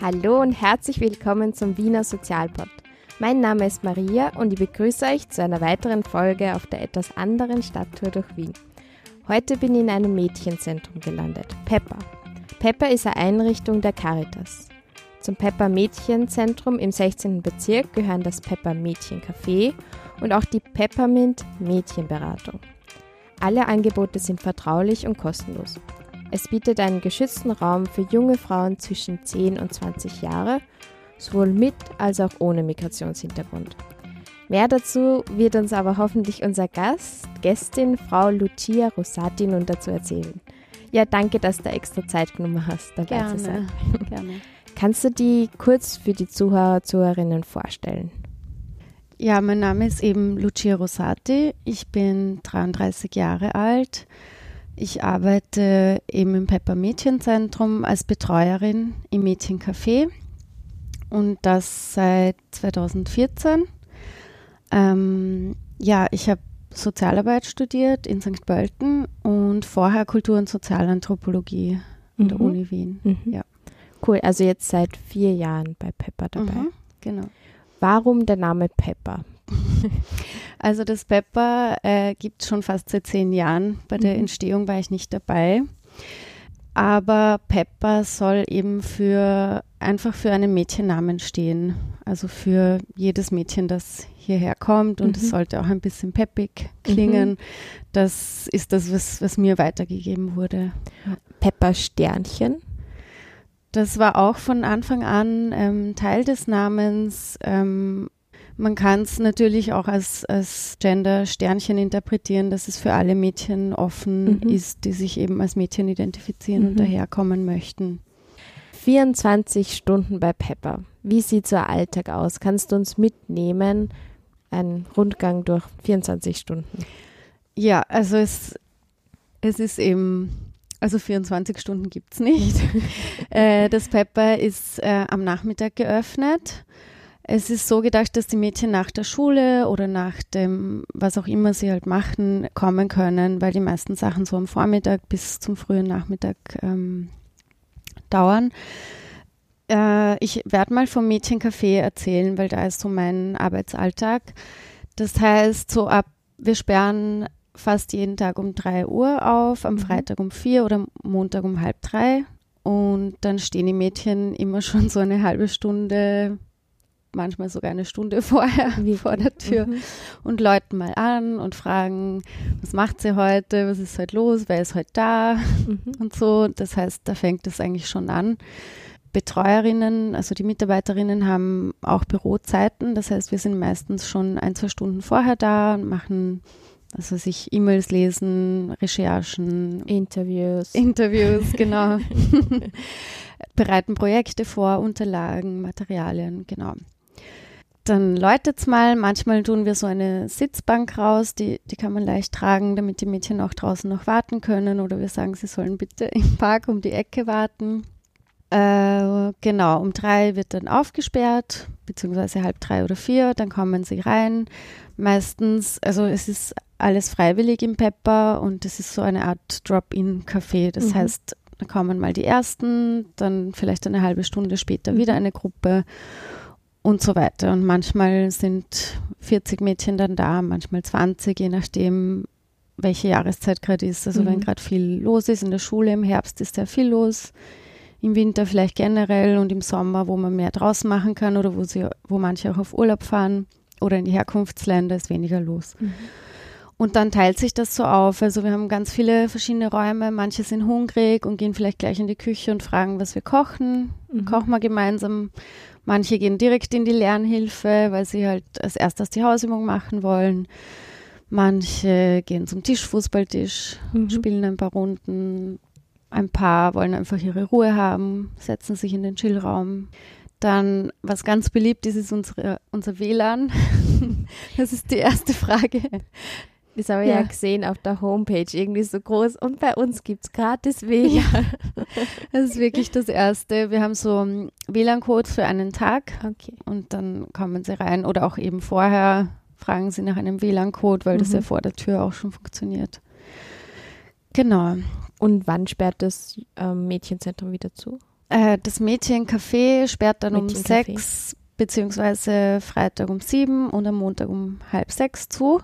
Hallo und herzlich willkommen zum Wiener Sozialpod. Mein Name ist Maria und ich begrüße euch zu einer weiteren Folge auf der etwas anderen Stadttour durch Wien. Heute bin ich in einem Mädchenzentrum gelandet, Pepper. Pepper ist eine Einrichtung der Caritas. Zum Pepper Mädchenzentrum im 16. Bezirk gehören das Pepper Mädchencafé und auch die Peppermint Mädchenberatung. Alle Angebote sind vertraulich und kostenlos. Es bietet einen geschützten Raum für junge Frauen zwischen 10 und 20 Jahre, sowohl mit als auch ohne Migrationshintergrund. Mehr dazu wird uns aber hoffentlich unser Gast, Gästin, Frau Lucia Rosati nun dazu erzählen. Ja, danke, dass du extra Zeit genommen hast, dabei Gerne. zu sein. Gerne. Kannst du die kurz für die Zuhörer, Zuhörerinnen vorstellen? Ja, mein Name ist eben Lucia Rosati. Ich bin 33 Jahre alt. Ich arbeite eben im Pepper Mädchenzentrum als Betreuerin im Mädchencafé und das seit 2014. Ähm, ja, ich habe Sozialarbeit studiert in St. Pölten und vorher Kultur- und Sozialanthropologie an der Mhm. Uni Wien. Mhm. Ja. Cool, also jetzt seit vier Jahren bei Pepper dabei. Mhm, genau. Warum der Name Pepper? Also das Pepper äh, gibt es schon fast seit zehn Jahren. Bei der Mhm. Entstehung war ich nicht dabei. Aber Pepper soll eben für einfach für einen Mädchennamen stehen. Also für jedes Mädchen, das hierher kommt und es Mhm. sollte auch ein bisschen peppig klingen. Das ist das, was, was mir weitergegeben wurde. Pepper Sternchen. Das war auch von Anfang an ähm, Teil des Namens. Ähm, man kann es natürlich auch als, als Gender-Sternchen interpretieren, dass es für alle Mädchen offen Mhm. ist, die sich eben als Mädchen identifizieren und Mhm. daherkommen möchten. 24 Stunden bei Pepper. Wie sieht so ein Alltag aus? Kannst du uns mitnehmen? Ein Rundgang durch 24 Stunden. Ja, also es, es ist eben, also 24 Stunden gibt es nicht. äh, das Pepper ist äh, am Nachmittag geöffnet. Es ist so gedacht, dass die Mädchen nach der Schule oder nach dem, was auch immer sie halt machen, kommen können, weil die meisten Sachen so am Vormittag bis zum frühen Nachmittag ähm, dauern. Äh, ich werde mal vom Mädchencafé erzählen, weil da ist so mein Arbeitsalltag. Das heißt, so ab, wir sperren fast jeden Tag um 3 Uhr auf, am Mhm. Freitag um 4 oder Montag um halb drei. Und dann stehen die Mädchen immer schon so eine halbe Stunde, manchmal sogar eine Stunde vorher Wie- vor der Tür Mhm. und läuten mal an und fragen, was macht sie heute, was ist heute los, wer ist heute da Mhm. und so. Das heißt, da fängt es eigentlich schon an. Betreuerinnen, also die Mitarbeiterinnen haben auch Bürozeiten. Das heißt, wir sind meistens schon ein, zwei Stunden vorher da und machen, also sich E-Mails lesen, Recherchen, Interviews. Interviews, genau. Bereiten Projekte vor, Unterlagen, Materialien, genau. Dann läutet's mal. Manchmal tun wir so eine Sitzbank raus, die, die kann man leicht tragen, damit die Mädchen auch draußen noch warten können. Oder wir sagen, sie sollen bitte im Park um die Ecke warten. Äh, genau, um drei wird dann aufgesperrt, beziehungsweise halb drei oder vier, dann kommen sie rein. Meistens, also es ist alles freiwillig im Pepper und es ist so eine Art Drop-in-Café. Das Mhm. heißt, da kommen mal die ersten, dann vielleicht eine halbe Stunde später Mhm. wieder eine Gruppe und so weiter. Und manchmal sind 40 Mädchen dann da, manchmal 20, je nachdem, welche Jahreszeit gerade ist. Also Mhm. wenn gerade viel los ist in der Schule, im Herbst ist sehr viel los, im Winter vielleicht generell und im Sommer, wo man mehr draußen machen kann oder wo, sie, wo manche auch auf Urlaub fahren oder in die Herkunftsländer ist weniger los. Mhm. Und dann teilt sich das so auf. Also wir haben ganz viele verschiedene Räume. Manche sind hungrig und gehen vielleicht gleich in die Küche und fragen, was wir kochen. Mhm. Kochen wir gemeinsam. Manche gehen direkt in die Lernhilfe, weil sie halt als erstes die Hausübung machen wollen. Manche gehen zum Tischfußballtisch, Mhm. spielen ein paar Runden. Ein paar wollen einfach ihre Ruhe haben, setzen sich in den Chillraum. Dann, was ganz beliebt ist, ist unsere, unser WLAN. Das ist die erste Frage. Das habe ich ja. Ja. gesehen auf der Homepage, irgendwie so groß. Und bei uns gibt es gratis WLAN. Das ist wirklich das Erste. Wir haben so einen WLAN-Code für einen Tag Okay. und dann kommen sie rein oder auch eben vorher fragen sie nach einem WLAN-Code, weil das Mhm. ja vor der Tür auch schon funktioniert. Genau. Und wann sperrt das ähm, Mädchenzentrum wieder zu? Äh, das Mädchencafé sperrt dann um Mädchencafé. sechs, beziehungsweise Freitag um sieben und am Montag um halb sechs zu.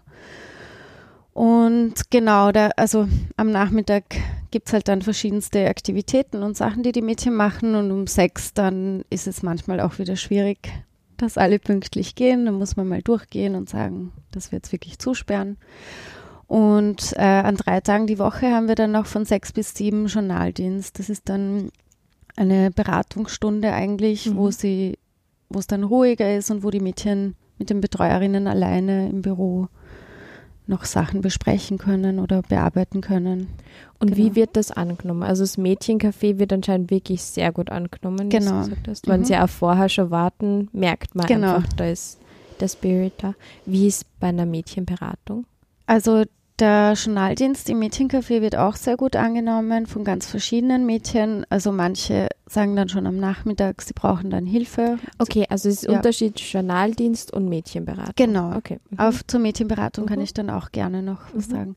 Und genau, da, also am Nachmittag gibt es halt dann verschiedenste Aktivitäten und Sachen, die die Mädchen machen. Und um sechs dann ist es manchmal auch wieder schwierig, dass alle pünktlich gehen. Dann muss man mal durchgehen und sagen, dass wir jetzt wirklich zusperren. Und äh, an drei Tagen die Woche haben wir dann noch von sechs bis sieben Journaldienst. Das ist dann eine Beratungsstunde eigentlich, Mhm. wo sie, wo es dann ruhiger ist und wo die Mädchen mit den Betreuerinnen alleine im Büro noch Sachen besprechen können oder bearbeiten können. Und wie Genau. wird das angenommen? Also das Mädchencafé wird anscheinend wirklich sehr gut angenommen, wie Genau. hast. Wenn Mhm. sie auch vorher schon warten, merkt man Genau. einfach, da ist der Spirit da. Wie ist bei einer Mädchenberatung? Also der Journaldienst im Mädchencafé wird auch sehr gut angenommen von ganz verschiedenen Mädchen. Also manche sagen dann schon am Nachmittag, sie brauchen dann Hilfe. Okay, also es ist Ja. Unterschied Journaldienst und Mädchenberatung. Genau. Okay. mhm. Auf zur Mädchenberatung kann Mhm. ich dann auch gerne noch was Mhm. sagen.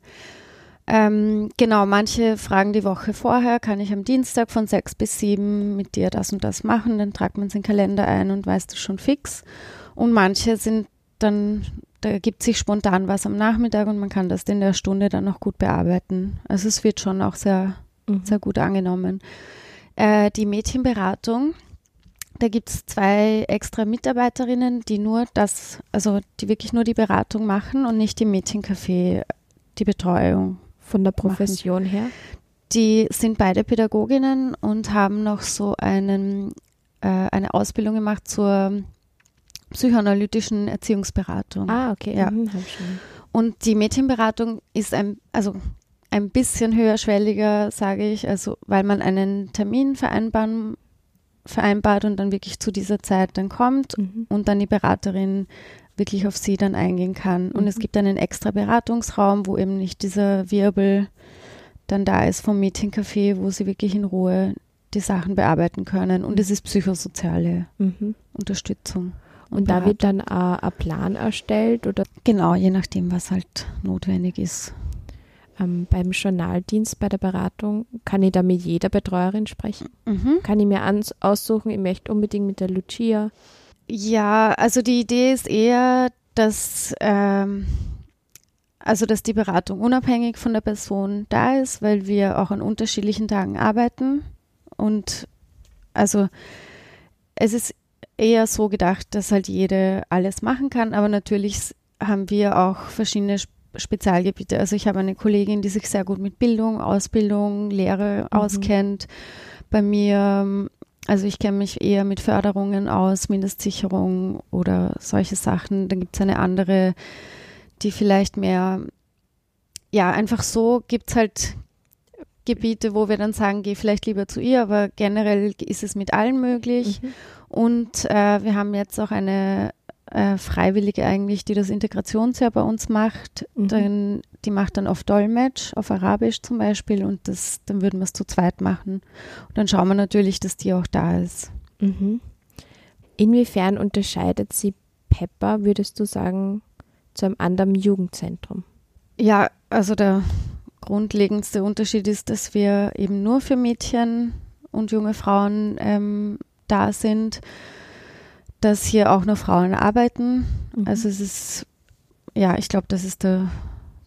Ähm, genau, manche fragen die Woche vorher, kann ich am Dienstag von sechs bis sieben mit dir das und das machen, dann tragt man es in den Kalender ein und weiß das schon fix. Und manche sind dann, da ergibt sich spontan was am Nachmittag und man kann das in der Stunde dann noch gut bearbeiten. Also es wird schon auch sehr Mhm. sehr gut angenommen. Äh, die Mädchenberatung, da gibt es zwei extra Mitarbeiterinnen, die nur das, also die wirklich nur die Beratung machen und nicht im Mädchencafé die Betreuung. Von der Profession her? Die sind beide Pädagoginnen und haben noch so einen, äh, eine Ausbildung gemacht zur psychoanalytischen Erziehungsberatung. Ah, okay. Ja. Mhm. Und die Mädchenberatung ist ein, also ein bisschen höherschwelliger, sage ich, also weil man einen Termin vereinbaren, vereinbart und dann wirklich zu dieser Zeit dann kommt Mhm. und dann die Beraterin wirklich auf sie dann eingehen kann. Und es Mhm. gibt einen extra Beratungsraum, wo eben nicht dieser Wirbel dann da ist vom Mädchencafé, wo sie wirklich in Ruhe die Sachen bearbeiten können. Und es ist psychosoziale Mhm. Unterstützung. Und da wird dann ein Plan erstellt oder Genau, je nachdem, was halt notwendig ist. ähm, beim Journaldienst bei der Beratung, kann ich da mit jeder Betreuerin sprechen? Mhm. Kann ich mir ans aussuchen, ich möchte unbedingt mit der Lucia. Ja, also die Idee ist eher, dass, ähm, also dass die Beratung unabhängig von der Person da ist, weil wir auch an unterschiedlichen Tagen arbeiten. Und also es ist eher so gedacht, dass halt jede alles machen kann, aber natürlich haben wir auch verschiedene Sp- Spezialgebiete. Also ich habe eine Kollegin, die sich sehr gut mit Bildung, Ausbildung, Lehre Mhm. auskennt. Bei mir ähm, also ich kenne mich eher mit Förderungen aus, Mindestsicherung oder solche Sachen. Dann gibt es eine andere, die vielleicht mehr, ja, einfach so gibt es halt Gebiete, wo wir dann sagen, geh vielleicht lieber zu ihr, aber generell ist es mit allen möglich. Mhm. Und äh, wir haben jetzt auch eine äh, Freiwillige eigentlich, die das Integrationsjahr bei uns macht. Mhm. Dann, die macht dann auf Dolmetsch, auf Arabisch zum Beispiel und das, dann würden wir es zu zweit machen. Und dann schauen wir natürlich, dass die auch da ist. Mhm. Inwiefern unterscheidet sie Pepper, würdest du sagen, zu einem anderen Jugendzentrum? Ja, also der grundlegendste Unterschied ist, dass wir eben nur für Mädchen und junge Frauen ähm, da sind, dass hier auch nur Frauen arbeiten. Mhm. Also es ist, ja, ich glaube, das ist der,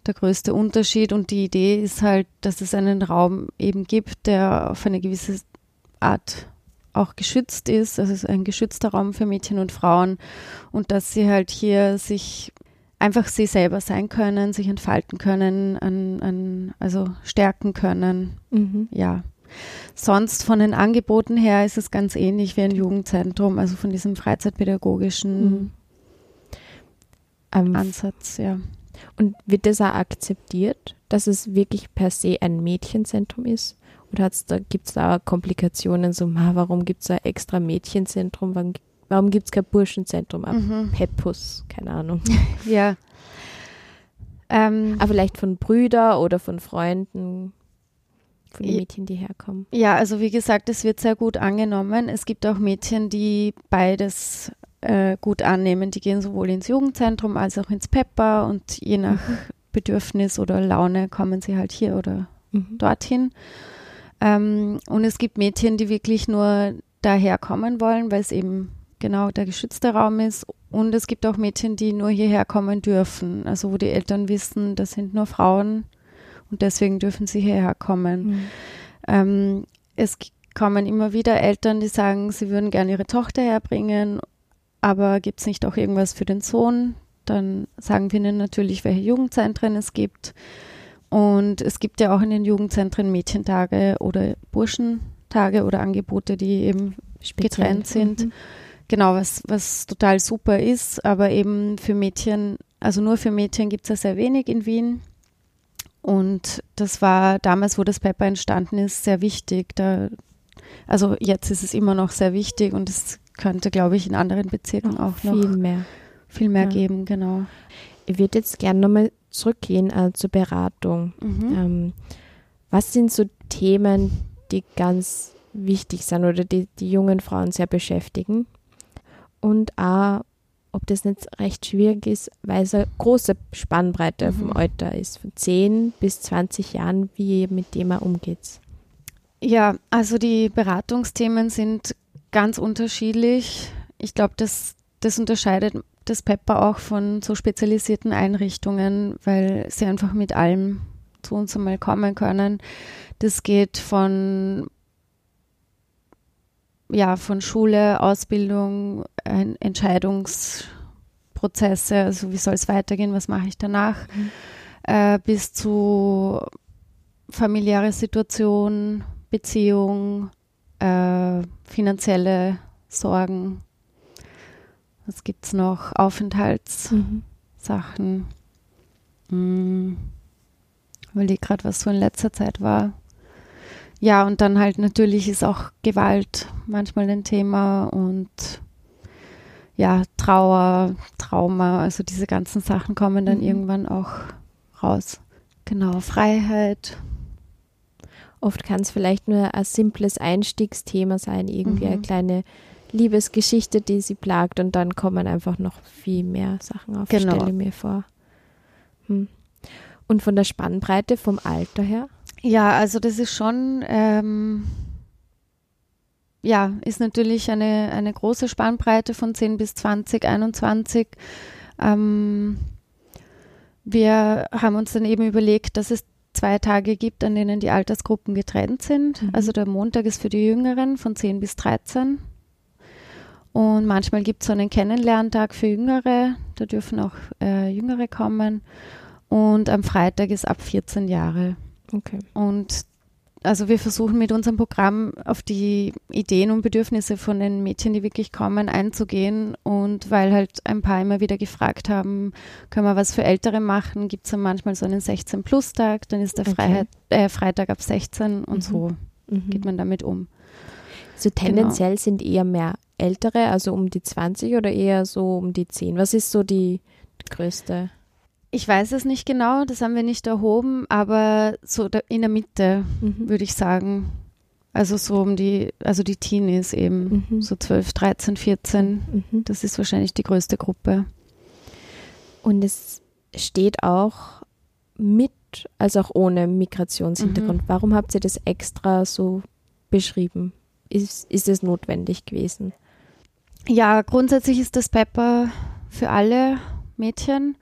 der größte Unterschied und die Idee ist halt, dass es einen Raum eben gibt, der auf eine gewisse Art auch geschützt ist. Also es ist ein geschützter Raum für Mädchen und Frauen und dass sie halt hier sich einfach sie selber sein können, sich entfalten können, an, an, also stärken können. Mhm. Ja. Sonst von den Angeboten her ist es ganz ähnlich wie ein Jugendzentrum, also von diesem freizeitpädagogischen Mhm. Ähm, Ansatz, ja. Und wird das auch akzeptiert, dass es wirklich per se ein Mädchenzentrum ist? Oder da, gibt es da Komplikationen, so, ma, warum gibt es ein extra Mädchenzentrum? Warum, warum gibt es kein Burschenzentrum? Ab Mhm. Peppus, keine Ahnung. Ja. Ähm, Aber vielleicht von Brüdern oder von Freunden, von den Ja. Mädchen, die herkommen. ja, also wie gesagt, es wird sehr gut angenommen. Es gibt auch Mädchen, die beides äh, gut annehmen. Die gehen sowohl ins Jugendzentrum als auch ins Pepper und je nach mhm. Bedürfnis oder Laune kommen sie halt hier oder mhm. dorthin. Ähm, und es gibt Mädchen, die wirklich nur daher kommen wollen, weil es eben genau der geschützte Raum ist. Und es gibt auch Mädchen, die nur hierher kommen dürfen. Also wo die Eltern wissen, das sind nur Frauen und deswegen dürfen sie hierher kommen. Mhm. Ähm, es kommen immer wieder Eltern, die sagen, sie würden gerne ihre Tochter herbringen, aber gibt es nicht auch irgendwas für den Sohn? Dann sagen wir ihnen natürlich, welche Jugendzentren es gibt. Und es gibt ja auch in den Jugendzentren Mädchentage oder Burschentage oder Angebote, die eben Speziell. getrennt sind. Mhm. Genau, was, was total super ist, aber eben für Mädchen, also nur für Mädchen gibt es ja sehr wenig in Wien. Und das war damals, wo das Pepper entstanden ist, sehr wichtig. Da, also jetzt ist es immer noch sehr wichtig und es könnte, glaube ich, in anderen Bezirken auch, auch noch viel mehr, viel mehr ja. geben, genau. Ich würde jetzt gerne nochmal zurückgehen äh, zur Beratung. Mhm. Ähm, was sind so Themen, die ganz wichtig sind oder die die jungen Frauen sehr beschäftigen? Und auch, ob das nicht recht schwierig ist, weil es eine große Spannbreite mhm. vom Alter ist, von 10 bis 20 Jahren, wie ihr mit dem umgeht. Ja, also die Beratungsthemen sind ganz unterschiedlich. Ich glaube, das, das unterscheidet das Pepper auch von so spezialisierten Einrichtungen, weil sie einfach mit allem zu uns einmal kommen können. Das geht von ja, von Schule, Ausbildung, Entscheidungsprozesse, also wie soll es weitergehen, was mache ich danach, mhm. äh, bis zu familiäre Situation, Beziehung, äh, finanzielle Sorgen, was gibt es noch? Aufenthaltssachen. Mhm. Hm. Überlege gerade, was so in letzter Zeit war. Ja, und dann halt natürlich ist auch Gewalt manchmal ein Thema und ja, Trauer, Trauma, also diese ganzen Sachen kommen dann mhm. irgendwann auch raus. Genau, Freiheit. Oft kann es vielleicht nur ein simples Einstiegsthema sein, irgendwie mhm. eine kleine Liebesgeschichte, die sie plagt und dann kommen einfach noch viel mehr Sachen auf, genau. stelle mir vor. Hm. Und von der Spannbreite vom Alter her? Ja, also das ist schon, ähm, ja, ist natürlich eine, eine große Spannbreite von 10 bis 20, 21. Ähm, wir haben uns dann eben überlegt, dass es zwei Tage gibt, an denen die Altersgruppen getrennt sind. Mhm. Also der Montag ist für die Jüngeren von 10 bis 13 und manchmal gibt es so einen Kennenlerntag für Jüngere, da dürfen auch äh, Jüngere kommen. Und am Freitag ist ab 14 Jahre. Okay. Und also wir versuchen mit unserem Programm auf die Ideen und Bedürfnisse von den Mädchen, die wirklich kommen, einzugehen. Und weil halt ein paar immer wieder gefragt haben, können wir was für Ältere machen, gibt es dann manchmal so einen 16-Plus-Tag, dann ist der okay. Freiheit, äh, Freitag ab 16 und mhm. so mhm. geht man damit um. So tendenziell genau. sind eher mehr ältere, also um die 20 oder eher so um die 10? Was ist so die größte? Ich weiß es nicht genau, das haben wir nicht erhoben, aber so in der Mitte mhm. würde ich sagen. Also so um die, also die Teenies eben, mhm. so 12, 13, 14. Mhm. Das ist wahrscheinlich die größte Gruppe. Und es steht auch mit, also auch ohne Migrationshintergrund. Mhm. Warum habt ihr das extra so beschrieben? Ist, ist es notwendig gewesen? Ja, grundsätzlich ist das Pepper für alle Mädchen.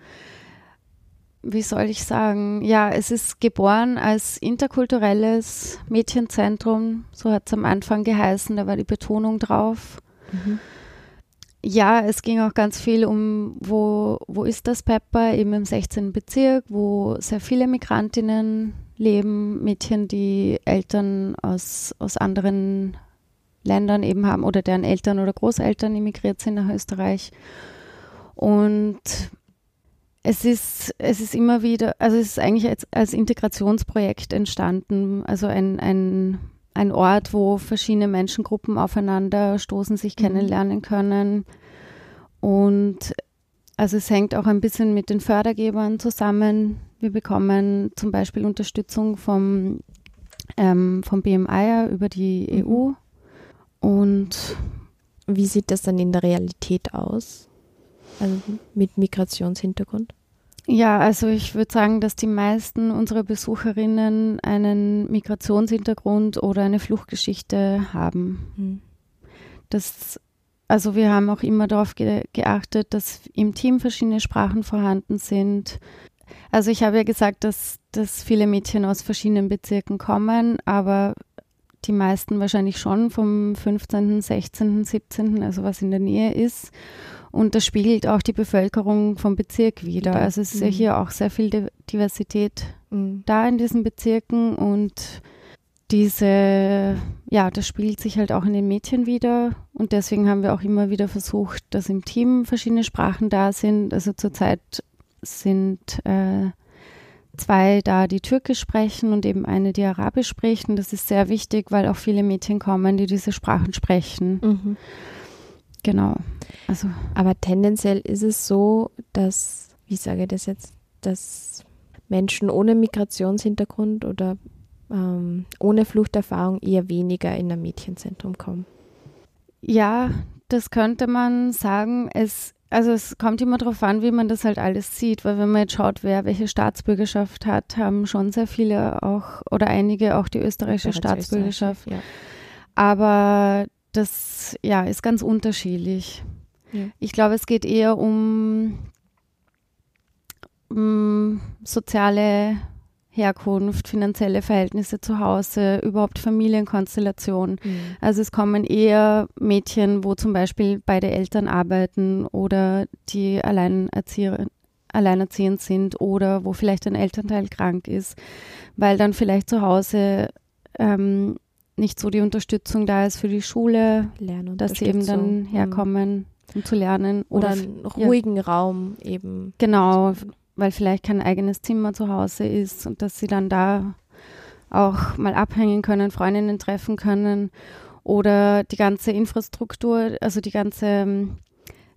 Wie soll ich sagen? Ja, es ist geboren als interkulturelles Mädchenzentrum. So hat es am Anfang geheißen, da war die Betonung drauf. Mhm. Ja, es ging auch ganz viel um, wo, wo ist das Pepper? Eben im 16. Bezirk, wo sehr viele Migrantinnen leben, Mädchen, die Eltern aus, aus anderen Ländern eben haben oder deren Eltern oder Großeltern immigriert sind nach Österreich. Und es ist, es ist immer wieder, also es ist eigentlich als, als Integrationsprojekt entstanden, also ein, ein, ein Ort, wo verschiedene Menschengruppen aufeinander stoßen, sich mhm. kennenlernen können. Und also es hängt auch ein bisschen mit den Fördergebern zusammen. Wir bekommen zum Beispiel Unterstützung vom, ähm, vom BMI über die mhm. EU und Wie sieht das dann in der Realität aus? Also mit Migrationshintergrund? Ja, also ich würde sagen, dass die meisten unserer Besucherinnen einen Migrationshintergrund oder eine Fluchtgeschichte haben. Hm. Das, also wir haben auch immer darauf ge geachtet, dass im Team verschiedene Sprachen vorhanden sind. Also ich habe ja gesagt, dass, dass viele Mädchen aus verschiedenen Bezirken kommen, aber die meisten wahrscheinlich schon vom 15., 16., 17., also was in der Nähe ist. Und das spiegelt auch die Bevölkerung vom Bezirk wieder. Also es ist mhm. ja hier auch sehr viel Diversität mhm. da in diesen Bezirken und diese, ja, das spiegelt sich halt auch in den Mädchen wieder. Und deswegen haben wir auch immer wieder versucht, dass im Team verschiedene Sprachen da sind. Also zurzeit sind äh, zwei da, die Türkisch sprechen und eben eine, die Arabisch spricht. Und das ist sehr wichtig, weil auch viele Mädchen kommen, die diese Sprachen sprechen. Mhm. Genau. Also. Aber tendenziell ist es so, dass, wie sage ich das jetzt, dass Menschen ohne Migrationshintergrund oder ähm, ohne Fluchterfahrung eher weniger in ein Mädchenzentrum kommen. Ja, das könnte man sagen. Es, also es kommt immer darauf an, wie man das halt alles sieht, weil wenn man jetzt schaut, wer welche Staatsbürgerschaft hat, haben schon sehr viele auch oder einige auch die österreichische Staatsbürgerschaft. Ja. Aber das ja, ist ganz unterschiedlich. Ja. Ich glaube, es geht eher um, um soziale Herkunft, finanzielle Verhältnisse zu Hause, überhaupt Familienkonstellation. Mhm. Also es kommen eher Mädchen, wo zum Beispiel beide Eltern arbeiten oder die Alleinerzieher, alleinerziehend sind oder wo vielleicht ein Elternteil krank ist, weil dann vielleicht zu Hause ähm, nicht so die Unterstützung da ist für die Schule, dass sie eben dann mhm. herkommen, um zu lernen. Oder, oder einen ruhigen ja. Raum eben. Genau, weil vielleicht kein eigenes Zimmer zu Hause ist und dass sie dann da auch mal abhängen können, Freundinnen treffen können oder die ganze Infrastruktur, also die ganze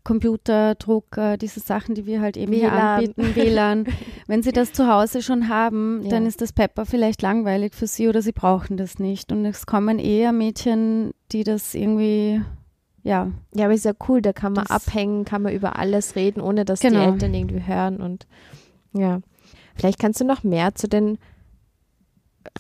ähm, Computer, Drucker, diese Sachen, die wir halt eben WLAN. hier anbieten, WLAN. Wenn sie das zu Hause schon haben, ja. dann ist das Pepper vielleicht langweilig für sie oder sie brauchen das nicht. Und es kommen eher Mädchen, die das irgendwie, ja. Ja, aber ist ja cool, da kann man abhängen, kann man über alles reden, ohne dass genau. die Eltern irgendwie hören und ja. Vielleicht kannst du noch mehr zu den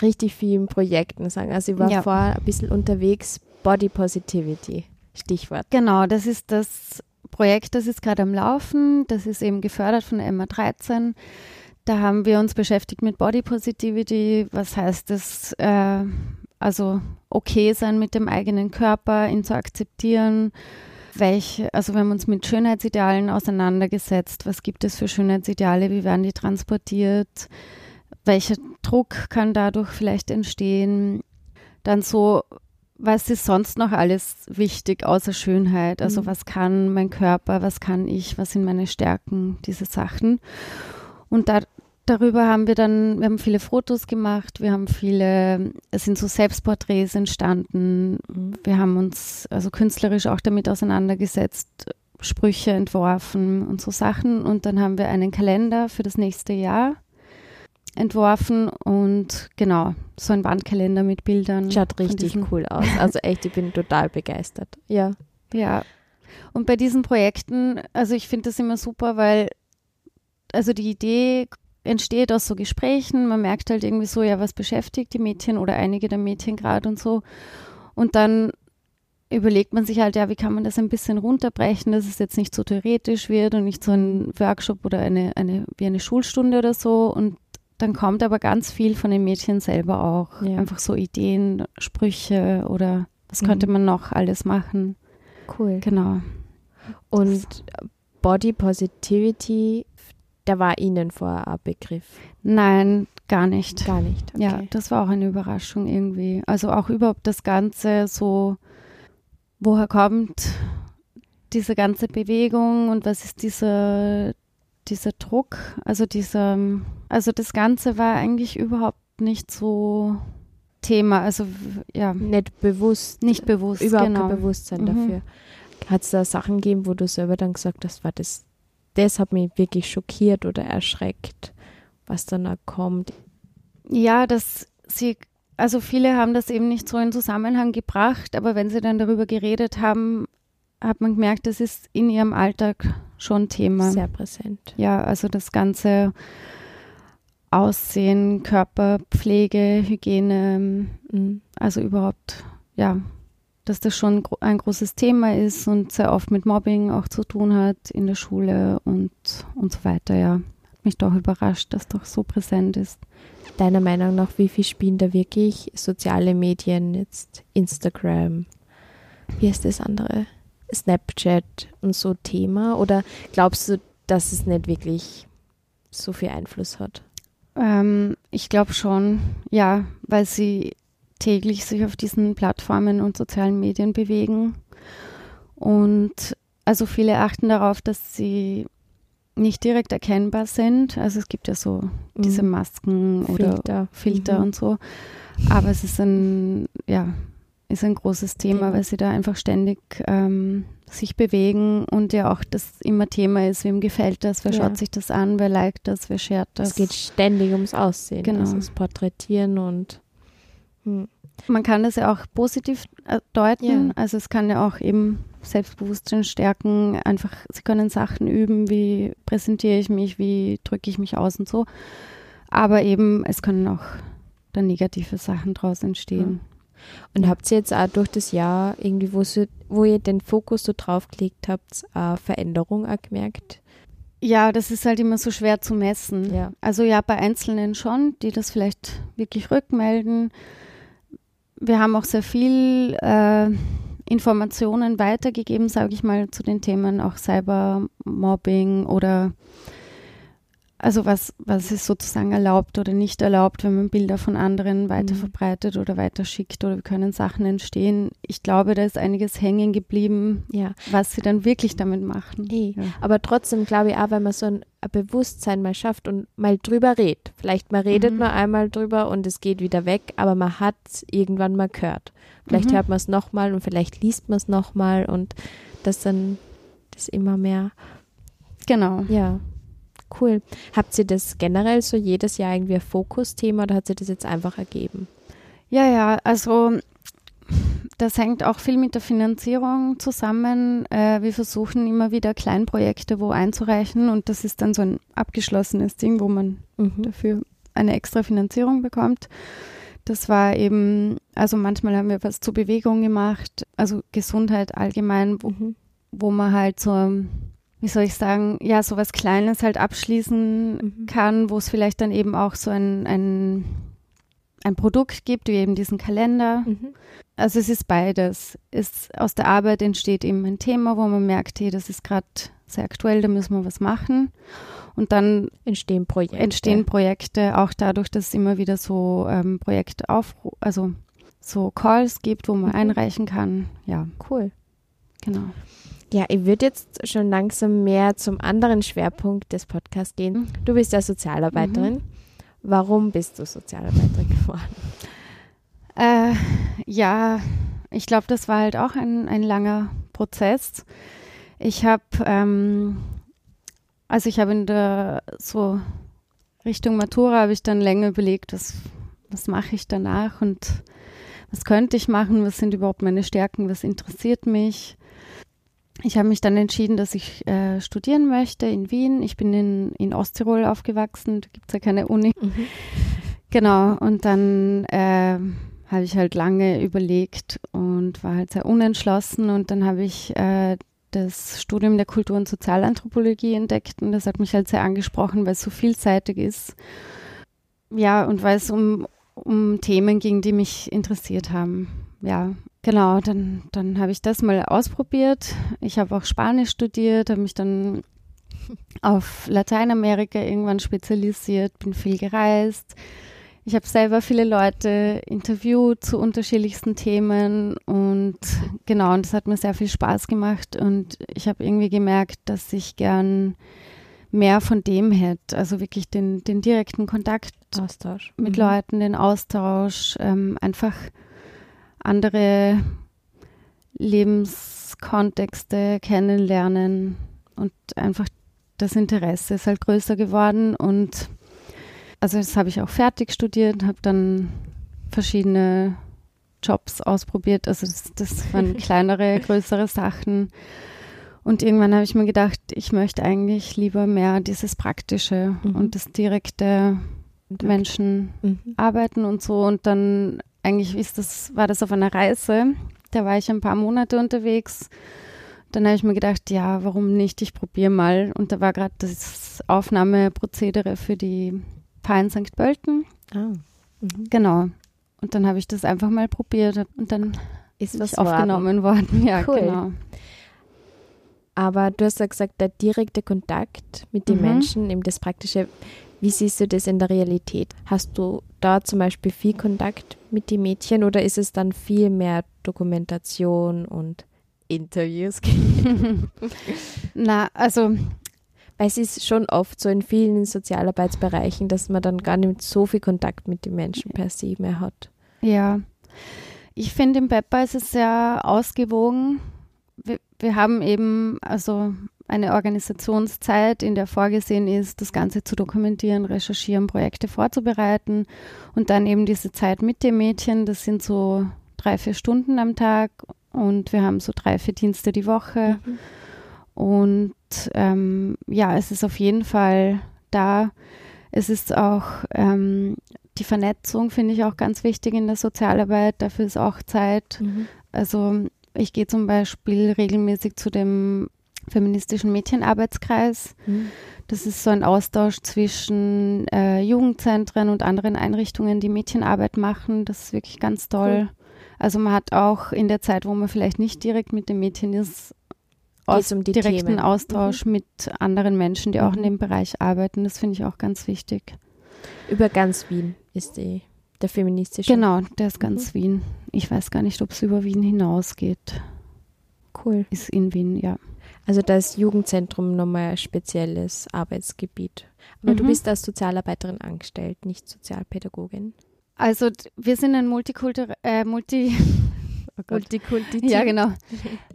richtig vielen Projekten sagen. Also ich war ja. vorher ein bisschen unterwegs, Body Positivity. Stichwort. Genau, das ist das Projekt, das ist gerade am Laufen. Das ist eben gefördert von der MA13. Da haben wir uns beschäftigt mit Body Positivity. Was heißt das? Äh, also okay sein mit dem eigenen Körper, ihn zu akzeptieren. Welche, also wir haben uns mit Schönheitsidealen auseinandergesetzt. Was gibt es für Schönheitsideale? Wie werden die transportiert? Welcher Druck kann dadurch vielleicht entstehen? Dann so, was ist sonst noch alles wichtig außer Schönheit? Also mhm. was kann mein Körper, was kann ich, was sind meine Stärken, diese Sachen. Und da, darüber haben wir dann, wir haben viele Fotos gemacht, wir haben viele, es sind so Selbstporträts entstanden, mhm. wir haben uns also künstlerisch auch damit auseinandergesetzt, Sprüche entworfen und so Sachen. Und dann haben wir einen Kalender für das nächste Jahr entworfen und genau, so ein Wandkalender mit Bildern. Schaut richtig cool aus. Also echt, ich bin total begeistert. Ja. Ja. Und bei diesen Projekten, also ich finde das immer super, weil also die Idee entsteht aus so Gesprächen. Man merkt halt irgendwie so, ja, was beschäftigt die Mädchen oder einige der Mädchen gerade und so. Und dann überlegt man sich halt, ja, wie kann man das ein bisschen runterbrechen, dass es jetzt nicht so theoretisch wird und nicht so ein Workshop oder eine, eine, wie eine Schulstunde oder so. Und dann kommt aber ganz viel von den Mädchen selber auch. Ja. Einfach so Ideen, Sprüche oder was mhm. könnte man noch alles machen. Cool. Genau. Und Body Positivity, da war Ihnen vorher ein Begriff? Nein, gar nicht. Gar nicht. Okay. Ja, das war auch eine Überraschung irgendwie. Also auch überhaupt das Ganze so, woher kommt diese ganze Bewegung und was ist dieser dieser Druck, also dieser, also das Ganze war eigentlich überhaupt nicht so Thema, also ja. Nicht bewusst. Nicht bewusst, Überhaupt genau. kein Bewusstsein mhm. dafür. Hat es da Sachen gegeben, wo du selber dann gesagt hast, war das, das hat mich wirklich schockiert oder erschreckt, was dann da kommt? Ja, dass sie, also viele haben das eben nicht so in Zusammenhang gebracht, aber wenn sie dann darüber geredet haben, hat man gemerkt, das ist in ihrem Alltag schon Thema. Sehr präsent. Ja, also das ganze Aussehen, Körperpflege, Hygiene, Mhm. also überhaupt, ja, dass das schon ein großes Thema ist und sehr oft mit Mobbing auch zu tun hat in der Schule und, und so weiter, ja. Hat mich doch überrascht, dass doch so präsent ist. Deiner Meinung nach, wie viel spielen da wirklich soziale Medien, jetzt Instagram, wie heißt das andere? Snapchat und so Thema? Oder glaubst du, dass es nicht wirklich so viel Einfluss hat? Ähm, ich glaube schon, ja, weil sie täglich sich auf diesen Plattformen und sozialen Medien bewegen. Und also viele achten darauf, dass sie nicht direkt erkennbar sind. Also es gibt ja so diese Mhm. Masken oder Filter. Filter Mhm. und so. Aber es ist ein, ja, ist ein großes Thema, weil sie da einfach ständig ähm, sich bewegen und ja auch das immer Thema ist, wem gefällt das, wer Ja. schaut sich das an, wer liked das, wer shared das. Es geht ständig ums Aussehen, Genau. also das Porträtieren und hm. Man kann das ja auch positiv äh, deuten. Ja. Also es kann ja auch eben Selbstbewusstsein stärken. Einfach, sie können Sachen üben, wie präsentiere ich mich, wie drücke ich mich aus und so. Aber eben, es können auch dann negative Sachen draus entstehen. Und habt ihr jetzt auch durch das Jahr irgendwie, wo, sie, wo ihr den Fokus so drauf gelegt habt, eine Veränderung auch gemerkt? Ja, das ist halt immer so schwer zu messen. Ja. Also ja, bei Einzelnen schon, die das vielleicht wirklich rückmelden. Wir haben auch sehr viel äh, Informationen weitergegeben, sage ich mal, zu den Themen auch Cybermobbing oder also was, was ist sozusagen erlaubt oder nicht erlaubt, wenn man Bilder von anderen weiter Mhm. verbreitet oder weiterschickt oder wie können Sachen entstehen. Ich glaube, da ist einiges hängen geblieben, Ja, was sie dann wirklich damit machen. eh. Ja. Aber trotzdem glaube ich auch, wenn man so ein, ein Bewusstsein mal schafft und mal drüber redet. Vielleicht man redet Mhm. nur einmal drüber und es geht wieder weg, aber man hat es irgendwann mal gehört. Vielleicht Mhm. hört man es nochmal und vielleicht liest man es nochmal und das dann das immer mehr. Genau. Ja, cool. Habt ihr das generell so jedes Jahr irgendwie ein Fokusthema oder hat sich das jetzt einfach ergeben? Ja, ja, also das hängt auch viel mit der Finanzierung zusammen. Äh, wir versuchen immer wieder Kleinprojekte wo einzureichen und das ist dann so ein abgeschlossenes Ding, wo man Mhm. dafür eine extra Finanzierung bekommt. Das war eben, also manchmal haben wir was zur Bewegung gemacht, also Gesundheit allgemein, wo, Mhm. wo man halt so, wie soll ich sagen, ja, so was Kleines halt abschließen Mhm. kann, wo es vielleicht dann eben auch so ein, ein, ein Produkt gibt, wie eben diesen Kalender. Mhm. Also es ist beides. Es, aus der Arbeit entsteht eben ein Thema, wo man merkt, hey, das ist gerade sehr aktuell, da müssen wir was machen. Und dann Entstehen Projekte. entstehen Projekte, auch dadurch, dass es immer wieder so ähm, Projektaufru also so Calls gibt, wo man Mhm. einreichen kann. Ja, Cool. genau. Ja, ich würde jetzt schon langsam mehr zum anderen Schwerpunkt des Podcasts gehen. Mhm. Du bist ja Sozialarbeiterin. Warum bist du Sozialarbeiterin geworden? Äh, ja, ich glaube, das war halt auch ein, ein langer Prozess. Ich habe, ähm, also ich habe in der so Richtung Matura habe ich dann länger überlegt, was, was mache ich danach und was könnte ich machen, was sind überhaupt meine Stärken, was interessiert mich. Ich habe mich dann entschieden, dass ich äh, studieren möchte in Wien. Ich bin in, in Osttirol aufgewachsen, da gibt es ja keine Uni. Genau, und dann äh, habe ich halt lange überlegt und war halt sehr unentschlossen und dann habe ich äh, das Studium der Kultur- und Sozialanthropologie entdeckt und das hat mich halt sehr angesprochen, weil es so vielseitig ist. Ja, und weil es um, um Themen ging, die mich interessiert haben. Ja, genau, dann, dann habe ich das mal ausprobiert. Ich habe auch Spanisch studiert, habe mich dann auf Lateinamerika irgendwann spezialisiert, bin viel gereist. Ich habe selber viele Leute interviewt zu unterschiedlichsten Themen und genau, und das hat mir sehr viel Spaß gemacht und ich habe irgendwie gemerkt, dass ich gern mehr von dem hätte, also wirklich den, den direkten Kontakt Austausch. mit Mhm. Leuten, den Austausch, ähm, einfach andere Lebenskontexte kennenlernen und einfach das Interesse ist halt größer geworden und also das habe ich auch fertig studiert, habe dann verschiedene Jobs ausprobiert. Also das, das waren kleinere, größere Sachen. Und irgendwann habe ich mir gedacht, ich möchte eigentlich lieber mehr dieses Praktische mhm. und das direkte Menschen mhm. arbeiten und so. Und dann eigentlich ist das, war das auf einer Reise. Da war ich ein paar Monate unterwegs. Dann habe ich mir gedacht, ja, warum nicht? Ich probiere mal. Und da war gerade das Aufnahmeprozedere für die Paar in St. Pölten. Ah. Mhm. Genau. Und dann habe ich das einfach mal probiert und dann ist was aufgenommen worden. Ja, cool. genau. Aber du hast ja gesagt, der direkte Kontakt mit den mhm. Menschen, eben das Praktische. Wie siehst du das in der Realität? Hast du da zum Beispiel viel Kontakt mit den Mädchen oder ist es dann viel mehr Dokumentation und Interviews? Na, also weil es ist schon oft so in vielen Sozialarbeitsbereichen, dass man dann gar nicht so viel Kontakt mit den Menschen per se mehr hat. Ja, ich finde im Pepper ist es sehr ausgewogen wir, haben eben also eine Organisationszeit, in der vorgesehen ist, das Ganze zu dokumentieren, recherchieren, Projekte vorzubereiten und dann eben diese Zeit mit dem Mädchen, das sind so drei, vier Stunden am Tag und wir haben so drei, vier Dienste die Woche. Mhm. Und ähm, ja, es ist auf jeden Fall da. Es ist auch ähm, die Vernetzung, finde ich auch ganz wichtig in der Sozialarbeit. Dafür ist auch Zeit. Mhm. Also ich gehe zum Beispiel regelmäßig zu dem feministischen Mädchenarbeitskreis. Mhm. Das ist so ein Austausch zwischen äh, Jugendzentren und anderen Einrichtungen, die Mädchenarbeit machen. Das ist wirklich ganz toll. Cool. Also man hat auch in der Zeit, wo man vielleicht nicht direkt mit dem Mädchen ist, aus, um direkten Themen. Austausch mhm. mit anderen Menschen, die auch in mhm. dem Bereich arbeiten. Das finde ich auch ganz wichtig. Über ganz Wien ist die der feministische? Genau, der ist ganz mhm. Wien. Ich weiß gar nicht, ob es über Wien hinausgeht. Cool. Ist in Wien, ja. Also das Jugendzentrum nochmal ein spezielles Arbeitsgebiet. Aber mhm. du bist als Sozialarbeiterin angestellt, nicht Sozialpädagogin. Also wir sind ein Multikultur äh, Multi oh Multikulti Ja, genau.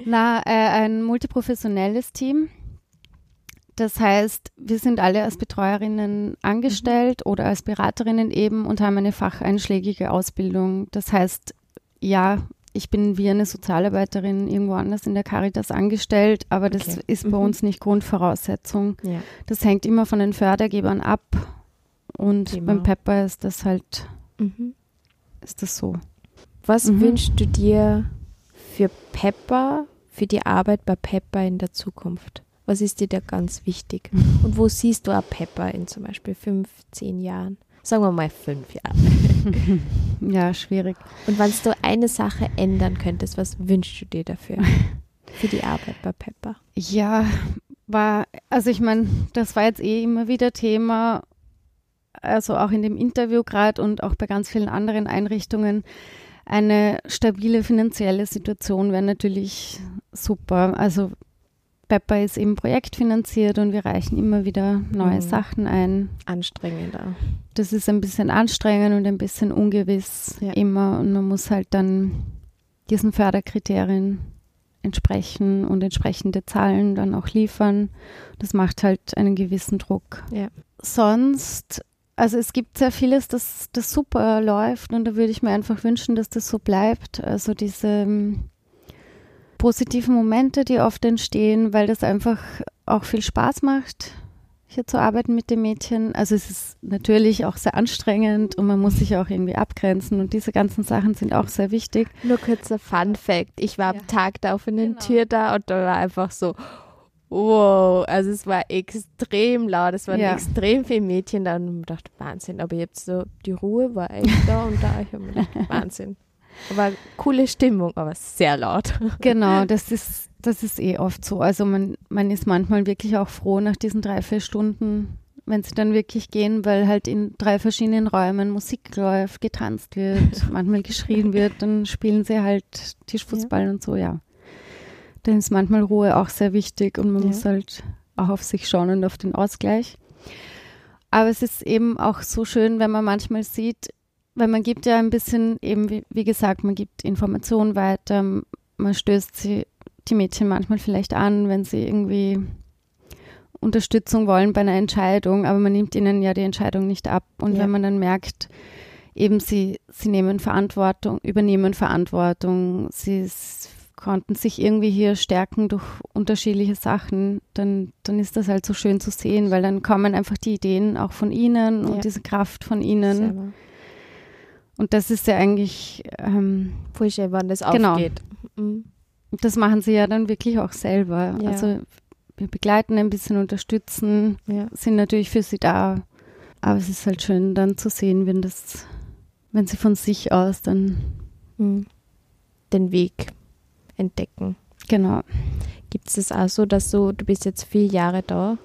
Na, äh, ein multiprofessionelles Team. Das heißt, wir sind alle als Betreuerinnen angestellt mhm. oder als Beraterinnen eben und haben eine facheinschlägige Ausbildung. Das heißt, ja, ich bin wie eine Sozialarbeiterin irgendwo anders in der Caritas angestellt, aber das okay. ist bei mhm. uns nicht Grundvoraussetzung. Ja. Das hängt immer von den Fördergebern ab und Thema. beim Pepper ist das halt, mhm. ist das so. Was mhm. wünschst du dir für Pepper, für die Arbeit bei Pepper in der Zukunft? Was ist dir da ganz wichtig? Und wo siehst du auch Pepper in zum Beispiel fünf, zehn Jahren? Sagen wir mal fünf Jahre. ja, schwierig. Und wenn du eine Sache ändern könntest, was wünschst du dir dafür? Für die Arbeit bei Pepper? Ja, war, also ich meine, das war jetzt eh immer wieder Thema, also auch in dem Interview gerade und auch bei ganz vielen anderen Einrichtungen. Eine stabile finanzielle Situation wäre natürlich super. Also Pepper ist eben projektfinanziert und wir reichen immer wieder neue mhm. Sachen ein. Anstrengender. Das ist ein bisschen anstrengend und ein bisschen ungewiss ja. immer und man muss halt dann diesen Förderkriterien entsprechen und entsprechende Zahlen dann auch liefern. Das macht halt einen gewissen Druck. Ja. Sonst, also es gibt sehr vieles, das, das super läuft und da würde ich mir einfach wünschen, dass das so bleibt. Also diese positiven Momente, die oft entstehen, weil das einfach auch viel Spaß macht, hier zu arbeiten mit dem Mädchen. Also es ist natürlich auch sehr anstrengend und man muss sich auch irgendwie abgrenzen und diese ganzen Sachen sind auch sehr wichtig. Nur kurzer Fun Fact, ich war ja. am Tag der offenen genau. Tür da und da war einfach so, wow, also es war extrem laut, es waren ja. extrem viele Mädchen da und ich dachte, Wahnsinn, aber jetzt so, die Ruhe war echt da und da, ich habe mir gedacht, Wahnsinn. Aber coole Stimmung, aber sehr laut. Genau, das ist, das ist eh oft so. Also man, man ist manchmal wirklich auch froh nach diesen drei, vier Stunden, wenn sie dann wirklich gehen, weil halt in drei verschiedenen Räumen Musik läuft, getanzt wird, manchmal geschrien wird, dann spielen sie halt Tischfußball ja. und so, ja. Dann ist manchmal Ruhe auch sehr wichtig und man ja. muss halt auch auf sich schauen und auf den Ausgleich. Aber es ist eben auch so schön, wenn man manchmal sieht, weil man gibt ja ein bisschen, eben wie, wie gesagt, man gibt Informationen weiter, man stößt sie, die Mädchen manchmal vielleicht an, wenn sie irgendwie Unterstützung wollen bei einer Entscheidung, aber man nimmt ihnen ja die Entscheidung nicht ab. Und ja. wenn man dann merkt, eben sie, sie nehmen Verantwortung, übernehmen Verantwortung, sie konnten sich irgendwie hier stärken durch unterschiedliche Sachen, dann, dann ist das halt so schön zu sehen, weil dann kommen einfach die Ideen auch von ihnen und ja. diese Kraft von ihnen. Selber. Und das ist ja eigentlich ähm, schön, wann das genau. aufgeht. Mhm. Das machen sie ja dann wirklich auch selber. Ja. Also wir begleiten ein bisschen, unterstützen, ja. sind natürlich für sie da. Aber es ist halt schön dann zu sehen, wenn das, wenn sie von sich aus dann mhm. den Weg entdecken. Genau. Gibt es das auch so, dass du, du bist jetzt vier Jahre da,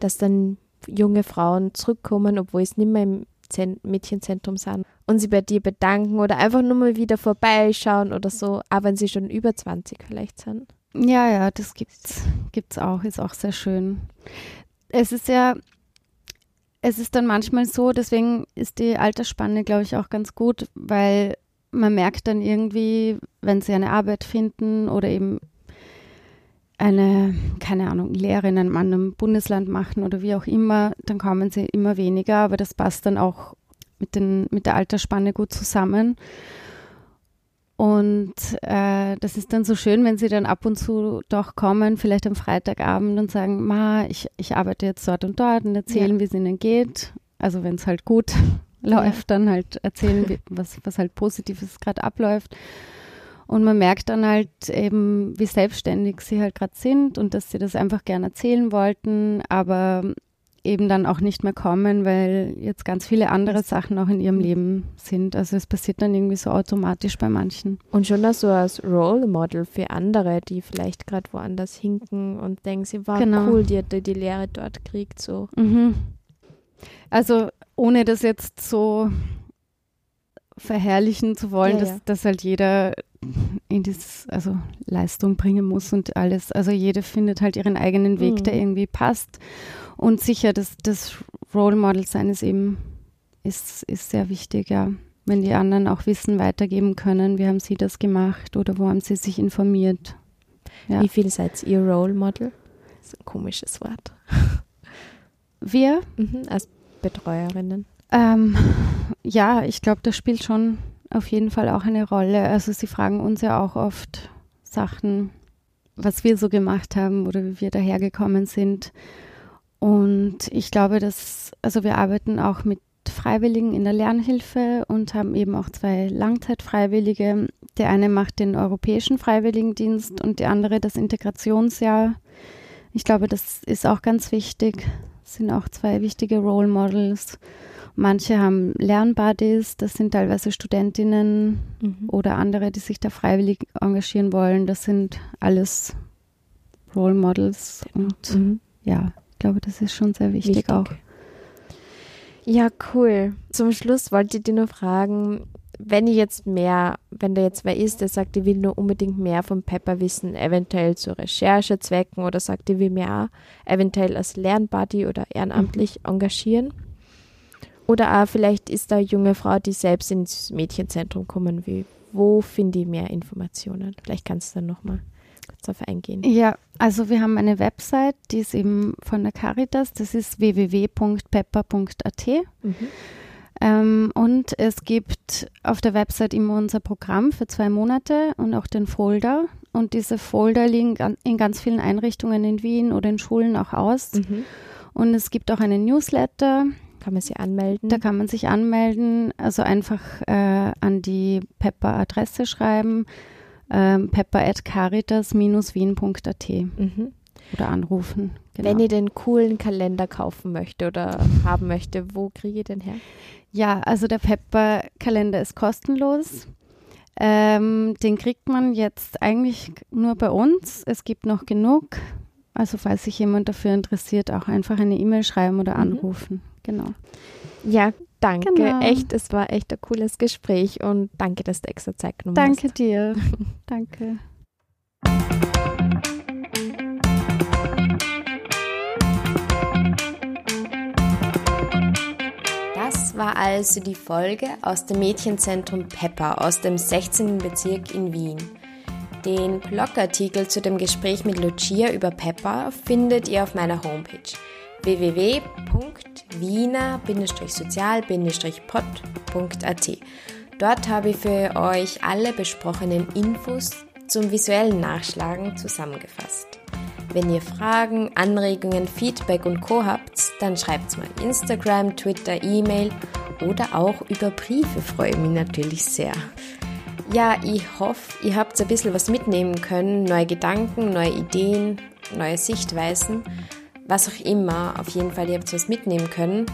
dass dann junge Frauen zurückkommen, obwohl es nicht mehr im Zent Mädchenzentrum sind und sie bei dir bedanken oder einfach nur mal wieder vorbeischauen oder so, auch wenn sie schon über 20 vielleicht sind? Ja, ja, das gibt's, gibt's auch, ist auch sehr schön. Es ist ja, es ist dann manchmal so, deswegen ist die Altersspanne, glaube ich, auch ganz gut, weil man merkt dann irgendwie, wenn sie eine Arbeit finden oder eben eine, keine Ahnung, Lehre in einem anderen Bundesland machen oder wie auch immer, dann kommen sie immer weniger, aber das passt dann auch mit, den, mit der Altersspanne gut zusammen. Und äh, das ist dann so schön, wenn sie dann ab und zu doch kommen, vielleicht am Freitagabend und sagen, Ma, ich, ich arbeite jetzt dort und dort und erzählen, ja. wie es ihnen geht. Also wenn es halt gut läuft, dann halt erzählen, wie, was, was halt Positives gerade abläuft. Und man merkt dann halt eben, wie selbstständig sie halt gerade sind und dass sie das einfach gerne erzählen wollten, aber eben dann auch nicht mehr kommen, weil jetzt ganz viele andere Sachen auch in ihrem Leben sind. Also es passiert dann irgendwie so automatisch bei manchen. Und schon das so als Role Model für andere, die vielleicht gerade woanders hinken und denken, sie war genau. cool, die hat die Lehre dort kriegt so. Mhm. Also ohne das jetzt so verherrlichen zu wollen, ja, dass, ja. dass halt jeder in das, also Leistung bringen muss und alles. Also jede findet halt ihren eigenen Weg, mhm. der irgendwie passt. Und sicher, das, das Role Model sein ist eben, ist, ist sehr wichtig, ja. Wenn die anderen auch Wissen weitergeben können, wie haben sie das gemacht oder wo haben sie sich informiert. Ja. Wie viel seid ihr Role Model? Das ist ein komisches Wort. Wir? Mhm, als Betreuerinnen? Ähm, ja, ich glaube, das spielt schon auf jeden Fall auch eine Rolle. Also sie fragen uns ja auch oft Sachen, was wir so gemacht haben oder wie wir dahergekommen sind. Und ich glaube, dass, also wir arbeiten auch mit Freiwilligen in der Lernhilfe und haben eben auch zwei Langzeitfreiwillige. Der eine macht den Europäischen Freiwilligendienst und der andere das Integrationsjahr. Ich glaube, das ist auch ganz wichtig, sind auch zwei wichtige Role Models. Manche haben Lernbuddies, das sind teilweise Studentinnen mhm. oder andere, die sich da freiwillig engagieren wollen. Das sind alles Role Models und mhm. ja, glaube, das ist schon sehr wichtig, wichtig. auch. Ja, cool. Zum Schluss wollte ich dir nur fragen, wenn ich jetzt mehr, wenn da jetzt wer ist, der sagt, ich will nur unbedingt mehr von Pepper wissen, eventuell zu Recherchezwecken oder sagt, ich will mehr eventuell als Lernbuddy oder ehrenamtlich mhm. engagieren. Oder auch vielleicht ist da eine junge Frau, die selbst ins Mädchenzentrum kommen will. Wo finde ich mehr Informationen? Vielleicht kannst du dann nochmal kurz darauf eingehen. Ja, also wir haben eine Website, die ist eben von der Caritas, das ist www.pepper.at. Mhm. Ähm, und es gibt auf der Website immer unser Programm für zwei Monate und auch den Folder. Und diese Folder liegen in ganz vielen Einrichtungen in Wien oder in Schulen auch aus. Mhm. Und es gibt auch einen Newsletter. Kann man sich anmelden? Da kann man sich anmelden. Also einfach äh, an die Pepper-Adresse schreiben. Ähm, pepper at caritas-wien.at. Mhm oder anrufen. Genau. Wenn ihr den coolen Kalender kaufen möchte oder haben möchte, wo kriege ich den her? Ja, also der Pepper-Kalender ist kostenlos. Ähm, den kriegt man jetzt eigentlich nur bei uns. Es gibt noch genug. Also falls sich jemand dafür interessiert, auch einfach eine E-Mail schreiben oder mhm. anrufen. Mhm. Genau. Ja, danke. Genau. Echt, es war echt ein cooles Gespräch und danke, dass du extra Zeit genommen danke hast. Danke dir. danke. war also die Folge aus dem Mädchenzentrum Pepper aus dem 16. Bezirk in Wien. Den Blogartikel zu dem Gespräch mit Lucia über Pepper findet ihr auf meiner Homepage. www.wiener-sozial-pod.at. Dort habe ich für euch alle besprochenen Infos zum visuellen Nachschlagen zusammengefasst. Wenn ihr Fragen, Anregungen, Feedback und Co. habt, dann schreibt's mal Instagram, Twitter, E-Mail oder auch über Briefe freue ich mich natürlich sehr. Ja, ich hoffe, ihr habt ein bisschen was mitnehmen können, neue Gedanken, neue Ideen, neue Sichtweisen, was auch immer. Auf jeden Fall, ihr habt was mitnehmen können.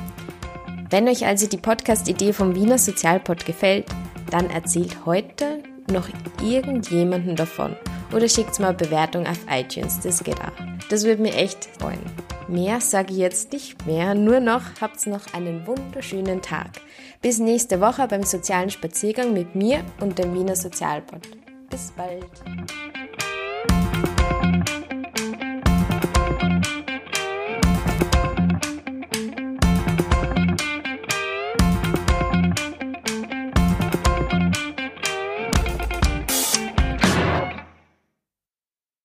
Wenn euch also die Podcast-Idee vom Wiener Sozialpod gefällt, dann erzählt heute noch irgendjemanden davon oder schickt mal Bewertung auf iTunes, das geht auch. Das würde mich echt freuen. Mehr sage ich jetzt nicht mehr, nur noch habt noch einen wunderschönen Tag. Bis nächste Woche beim sozialen Spaziergang mit mir und dem Wiener Sozialbot. Bis bald.